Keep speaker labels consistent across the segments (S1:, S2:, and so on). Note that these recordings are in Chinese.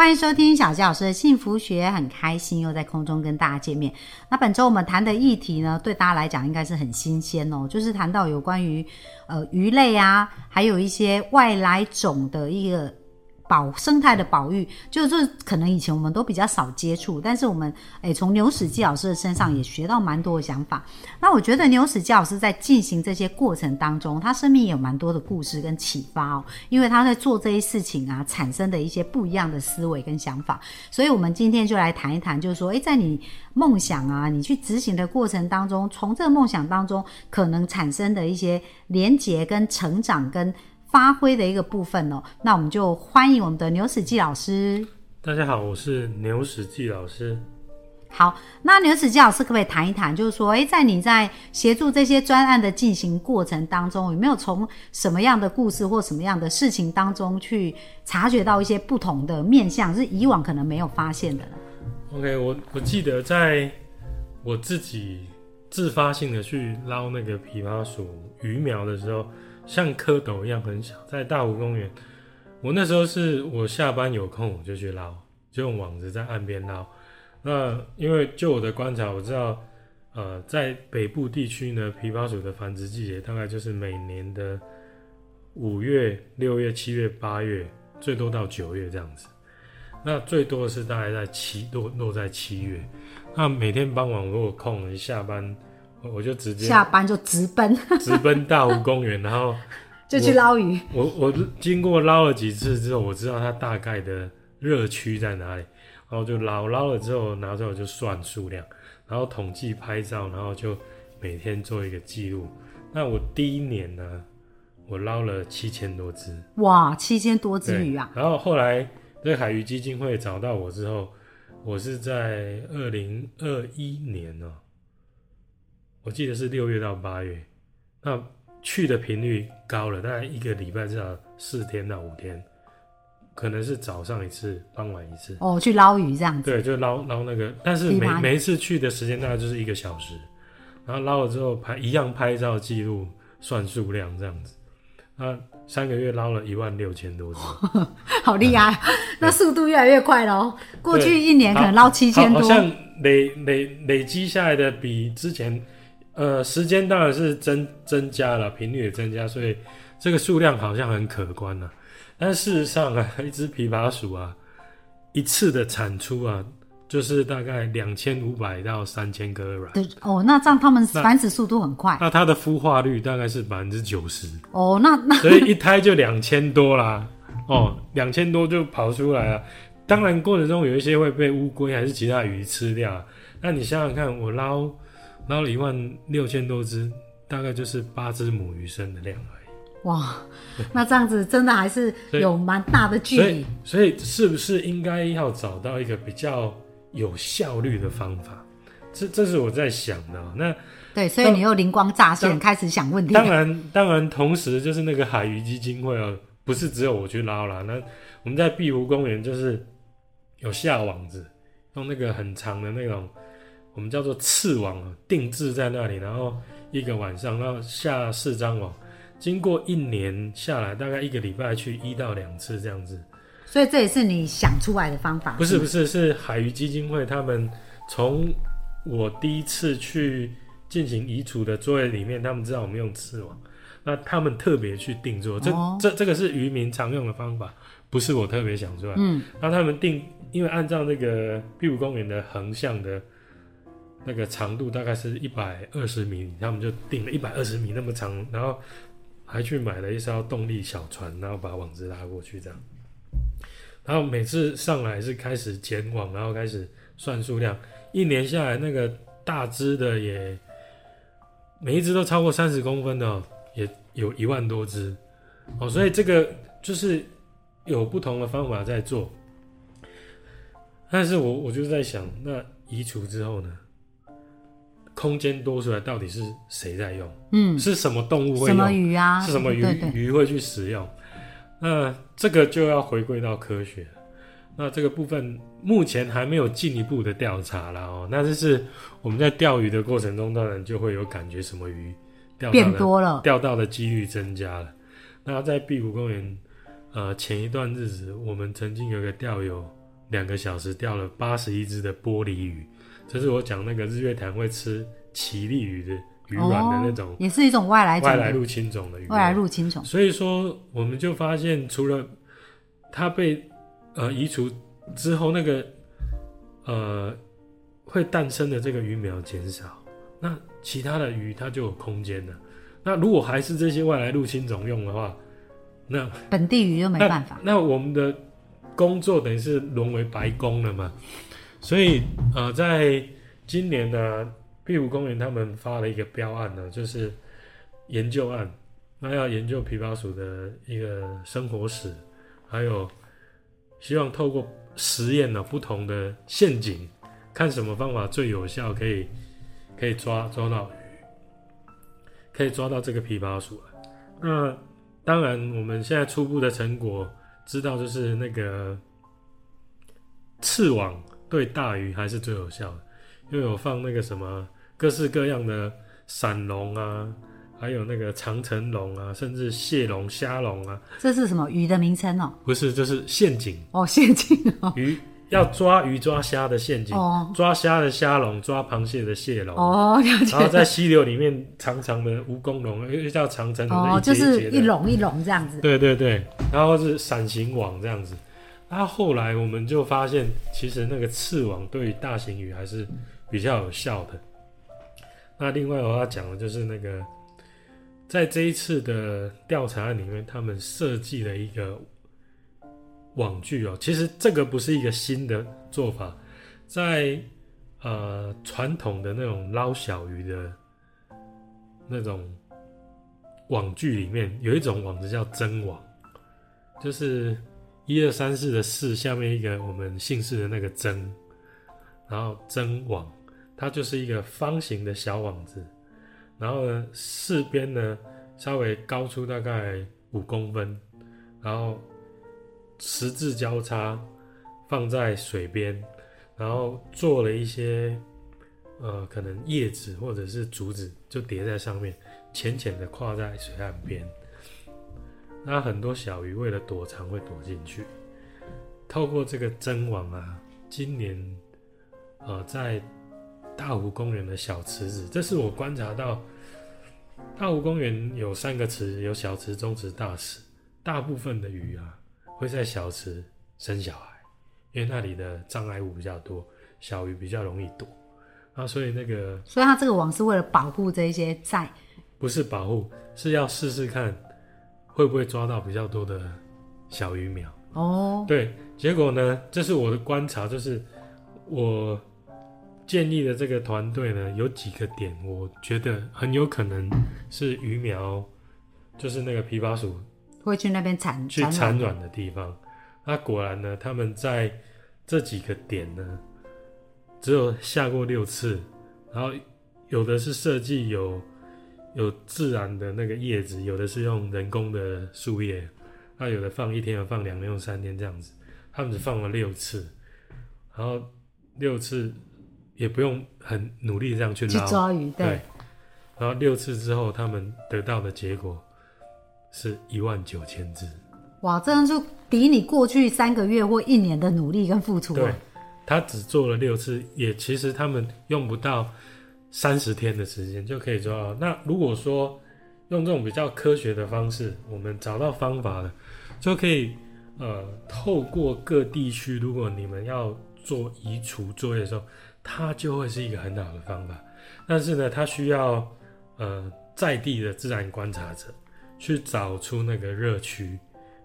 S1: 欢迎收听小杰老师的幸福学，很开心又在空中跟大家见面。那本周我们谈的议题呢，对大家来讲应该是很新鲜哦，就是谈到有关于呃鱼类啊，还有一些外来种的一个。保生态的保育，就是可能以前我们都比较少接触，但是我们诶从牛史基老师的身上也学到蛮多的想法。那我觉得牛史基老师在进行这些过程当中，他生命也有蛮多的故事跟启发哦，因为他在做这些事情啊，产生的一些不一样的思维跟想法。所以我们今天就来谈一谈，就是说，诶，在你梦想啊，你去执行的过程当中，从这个梦想当中可能产生的一些连结跟成长跟。发挥的一个部分哦，那我们就欢迎我们的牛史记老师。
S2: 大家好，我是牛史记老师。
S1: 好，那牛史记老师可不可以谈一谈，就是说，诶，在你在协助这些专案的进行过程当中，有没有从什么样的故事或什么样的事情当中去察觉到一些不同的面向，是以往可能没有发现的呢
S2: ？OK，我我记得在我自己自发性的去捞那个枇杷属鱼苗的时候。像蝌蚪一样很小，在大湖公园，我那时候是我下班有空我就去捞，就用网子在岸边捞。那因为就我的观察，我知道，呃，在北部地区呢，琵琶鼠的繁殖季节大概就是每年的五月、六月、七月、八月，最多到九月这样子。那最多的是大概在七落落在七月。那每天傍晚如果空，一下班。我就直接
S1: 下班就直奔，
S2: 直奔大湖公园，然后
S1: 就去捞鱼。
S2: 我我经过捞了几次之后，我知道它大概的热区在哪里，然后就捞捞了之后拿出来就算数量，然后统计拍照，然后就每天做一个记录。那我第一年呢，我捞了七千多只，
S1: 哇，七千多只鱼啊！
S2: 然后后来这海鱼基金会找到我之后，我是在二零二一年呢。我记得是六月到八月，那去的频率高了，大概一个礼拜至少四天到五天，可能是早上一次，傍晚一次。
S1: 哦，去捞鱼这样子。
S2: 对，就捞捞那个，但是每每一次去的时间大概就是一个小时，然后捞了之后拍一样拍照记录，算数量这样子。那三个月捞了一万六千多只，
S1: 好厉害！那速度越来越快了哦。过去一年可能捞七千多，
S2: 好像累累累积下来的比之前。呃，时间当然是增增加了，频率也增加，所以这个数量好像很可观呢。但事实上啊，一只琵琶鼠啊，一次的产出啊，就是大概两千五百到三千颗卵。
S1: 对哦，那这样它们繁殖速度很快。
S2: 那它的孵化率大概是百分之九十。
S1: 哦，那那
S2: 所以一胎就两千多啦。哦，两千多就跑出来了。当然过程中有一些会被乌龟还是其他鱼吃掉。那你想想看，我捞。捞了一万六千多只，大概就是八只母鱼生的量而已。
S1: 哇，那这样子真的还是有蛮大的距离。
S2: 所以，是不是应该要找到一个比较有效率的方法？这，这是我在想的。那
S1: 对，所以你又灵光乍现，开始想问题。
S2: 当然，当然，同时就是那个海鱼基金会哦，不是只有我去捞啦。那我们在碧湖公园就是有下网子，用那个很长的那种。我们叫做刺网定制在那里，然后一个晚上，然后下四张网，经过一年下来，大概一个礼拜去一到两次这样子。
S1: 所以这也是你想出来的方法？
S2: 不是不是，是海鱼基金会他们从我第一次去进行移除的作业里面，他们知道我们用刺网，那他们特别去定做。这这这个是渔民常用的方法，不是我特别想出来。嗯，那他们定，因为按照那个碧湖公园的横向的。那个长度大概是一百二十米，他们就定了一百二十米那么长，然后还去买了一艘动力小船，然后把网子拉过去这样。然后每次上来是开始剪网，然后开始算数量，一年下来那个大只的也每一只都超过三十公分的，也有一万多只哦。所以这个就是有不同的方法在做，但是我我就在想，那移除之后呢？空间多出来，到底是谁在用？
S1: 嗯，
S2: 是什么动物会用
S1: 什么？鱼啊？
S2: 是什么鱼鱼会去使用？那这个就要回归到科学。那这个部分目前还没有进一步的调查了哦。那就是我们在钓鱼的过程中，当然就会有感觉什么鱼钓到
S1: 变
S2: 的
S1: 多了。
S2: 钓到的几率增加了。那在碧湖公园，呃，前一段日子，我们曾经有个钓友两个小时钓了八十一只的玻璃鱼，这是我讲那个日月潭会吃奇力鱼的鱼卵的那种
S1: 哦、也是一种外来
S2: 外来入侵种的鱼。
S1: 外来入侵种。
S2: 所以说，我们就发现，除了它被呃移除之后，那个呃会诞生的这个鱼苗减少，那其他的鱼它就有空间了。那如果还是这些外来入侵种用的话，那
S1: 本地鱼就没办法。
S2: 那我们的工作等于是沦为白工了嘛？所以呃，在今年呢，碧湖公园他们发了一个标案呢，就是研究案，那要研究琵琶鼠的一个生活史，还有希望透过实验呢不同的陷阱，看什么方法最有效，可以可以抓抓到鱼，可以抓到这个琵琶鼠。那当然，我们现在初步的成果知道，就是那个刺网对大鱼还是最有效的，因为有放那个什么各式各样的闪龙啊，还有那个长城龙啊，甚至蟹龙、虾龙啊，
S1: 这是什么鱼的名称哦？
S2: 不是，就是陷阱
S1: 哦，陷阱哦。
S2: 鱼要抓鱼抓虾的陷阱，
S1: 哦
S2: 抓虾的虾龙，抓螃蟹的蟹龙。
S1: 哦，
S2: 然。后在溪流里面长长的蜈蚣龙，又叫长城龙，
S1: 哦，就是一笼一笼这样子。
S2: 对对对，然后是伞形网这样子。那后来我们就发现，其实那个刺网对于大型鱼还是比较有效的。那另外我要讲的就是那个，在这一次的调查里面，他们设计了一个网具哦。其实这个不是一个新的做法，在呃传统的那种捞小鱼的那种网具里面，有一种网子叫针网，就是一二三四的四下面一个我们姓氏的那个针，然后针网，它就是一个方形的小网子，然后呢四边呢稍微高出大概五公分，然后十字交叉放在水边，然后做了一些呃可能叶子或者是竹子就叠在上面，浅浅的跨在水岸边。那很多小鱼为了躲藏会躲进去，透过这个针网啊，今年呃在大湖公园的小池子，这是我观察到，大湖公园有三个池，有小池、中池、大池，大部分的鱼啊会在小池生小孩，因为那里的障碍物比较多，小鱼比较容易躲，啊，所以那个
S1: 所以它这个网是为了保护这一些在。
S2: 不是保护，是要试试看会不会抓到比较多的小鱼苗。
S1: 哦，
S2: 对，结果呢，这是我的观察，就是我建立的这个团队呢，有几个点，我觉得很有可能是鱼苗，就是那个琵琶鼠
S1: 会去那边产
S2: 去
S1: 产
S2: 产卵的地方。那果然呢，他们在这几个点呢，只有下过六次，然后有的是设计有有自然的那个叶子，有的是用人工的树叶，那有的放一天，有放两天，用三天这样子。他们只放了六次，然后六次也不用很努力这样去
S1: 去
S2: 捞，
S1: 抓鱼，对，
S2: 对，然后六次之后，他们得到的结果是一万九千只。
S1: 哇，这样就比你过去三个月或一年的努力跟付出
S2: 对
S1: 啊。，
S2: 他只做了六次，也其实他们用不到三十天的时间就可以做到。那如果说用这种比较科学的方式，我们找到方法了，就可以呃透过各地区，如果你们要做移除作业的时候，它就会是一个很好的方法。但是呢，它需要呃在地的自然观察者去找出那个热区。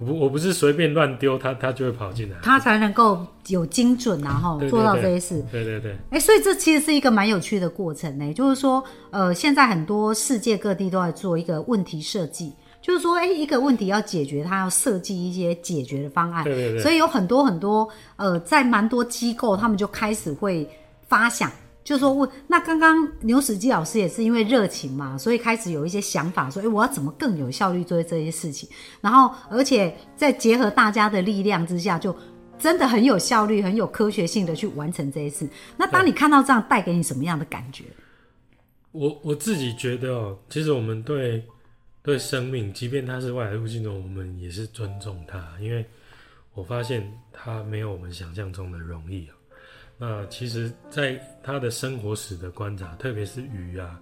S2: 我不我不是随便乱丢它，它就会跑进来。
S1: 它才能够有精准啊，哈，
S2: 对对
S1: 做到
S2: 对
S1: 这些事。
S2: 对对对。
S1: 哎、所以这其实是一个蛮有趣的过程呢。就是说，呃，现在很多世界各地都在做一个问题设计，就是说，哎、一个问题要解决，它要设计一些解决的方案。
S2: 对对对
S1: 所以有很多很多，呃，在蛮多机构，他们就开始会发想。就说问，那刚刚牛史基老师也是因为热情嘛，所以开始有一些想法，说，哎，我要怎么更有效率做这些事情？然后，而且在结合大家的力量之下，就真的很有效率、很有科学性的去完成这一次。那当你看到这样，带给你什么样的感觉？
S2: 我我自己觉得哦，其实我们对对生命，即便它是外来入侵者，我们也是尊重它，因为我发现它没有我们想象中的容易啊。那其实，在他的生活史的观察，特别是鱼啊，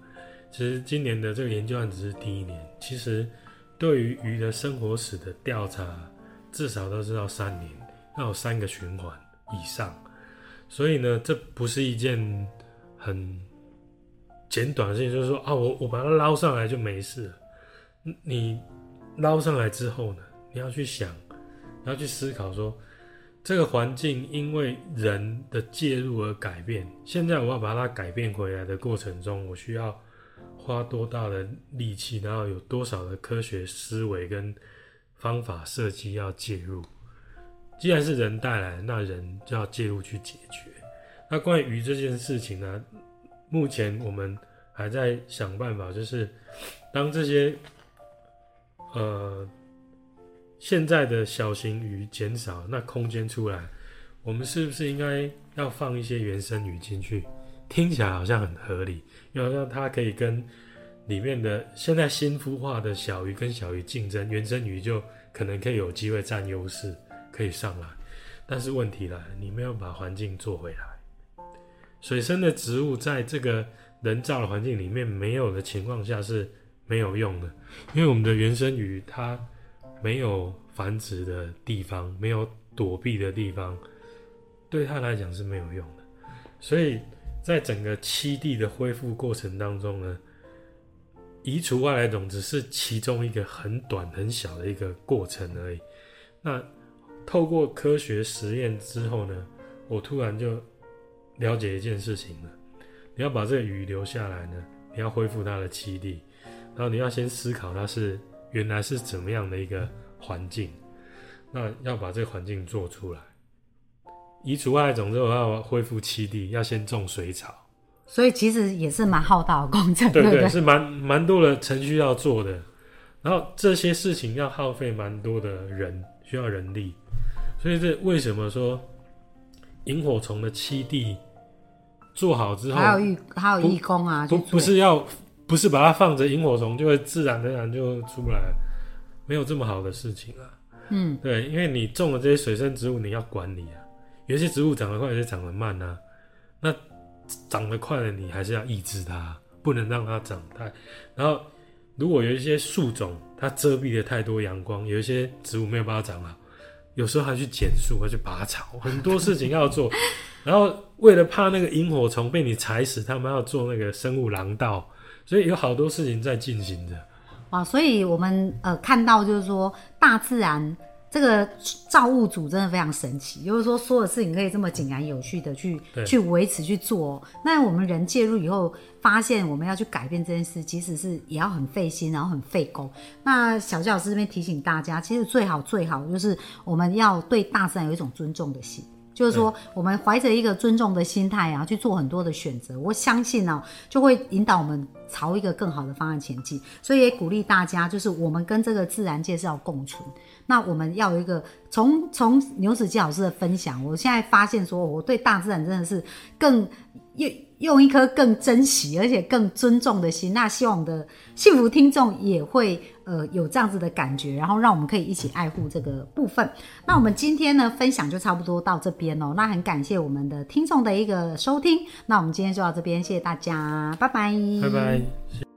S2: 其实今年的这个研究案只是第一年。其实，对于鱼的生活史的调查，至少都是要三年，要有三个循环以上。所以呢，这不是一件很简短的事情，就是说啊，我我把它捞上来就没事了。你捞上来之后呢，你要去想，你要去思考说。这个环境因为人的介入而改变，现在我要把它改变回来的过程中，我需要花多大的力气，然后有多少的科学思维跟方法设计要介入？既然是人带来，那人就要介入去解决。那关于这件事情呢？目前我们还在想办法，就是当这些呃。现在的小型鱼减少，那空间出来，我们是不是应该要放一些原生鱼进去？听起来好像很合理，因为让它可以跟里面的现在新孵化的小鱼跟小鱼竞争，原生鱼就可能可以有机会占优势，可以上来。但是问题来了，你没有把环境做回来，水生的植物在这个人造的环境里面没有的情况下是没有用的，因为我们的原生鱼它。没有繁殖的地方，没有躲避的地方，对他来讲是没有用的。所以在整个栖地的恢复过程当中呢，移除外来种只是其中一个很短很小的一个过程而已。那透过科学实验之后呢，我突然就了解一件事情了：你要把这个鱼留下来呢，你要恢复它的栖地，然后你要先思考它是。原来是怎么样的一个环境？那要把这个环境做出来。移除外来种之后要恢复栖地，要先种水草。
S1: 所以其实也是蛮浩大的工程，
S2: 对
S1: 对，
S2: 是蛮蛮多的程序要做的。然后这些事情要耗费蛮多的人，需要人力。所以这为什么说萤火虫的栖地做好之后，
S1: 还有义还有义工啊？
S2: 不不是要。不是把它放着，萤火虫就会自然而然就出不来，没有这么好的事情啊。
S1: 嗯，
S2: 对，因为你种了这些水生植物，你要管理啊。有些植物长得快，有些长得慢啊。那长得快的，你还是要抑制它，不能让它长太。然后，如果有一些树种，它遮蔽了太多阳光，有一些植物没有办法长好，有时候还去剪树，还去拔草，很多事情要做。然后，为了怕那个萤火虫被你踩死，他们要做那个生物廊道。所以有好多事情在进行着，
S1: 啊，所以我们呃看到就是说，大自然这个造物主真的非常神奇，就是说所有事情可以这么井然有序的去去维持去做。那我们人介入以后，发现我们要去改变这件事，其实是也要很费心，然后很费工。那小教老师这边提醒大家，其实最好最好就是我们要对大自然有一种尊重的心。就是说，我们怀着一个尊重的心态啊，去做很多的选择。我相信呢，就会引导我们朝一个更好的方案前进。所以也鼓励大家，就是我们跟这个自然界是要共存。那我们要有一个从从牛子基老师的分享，我现在发现说，我对大自然真的是更用用一颗更珍惜而且更尊重的心。那希望我们的幸福听众也会。呃，有这样子的感觉，然后让我们可以一起爱护这个部分。那我们今天呢，分享就差不多到这边哦。那很感谢我们的听众的一个收听。那我们今天就到这边，谢谢大家，拜拜，
S2: 拜拜。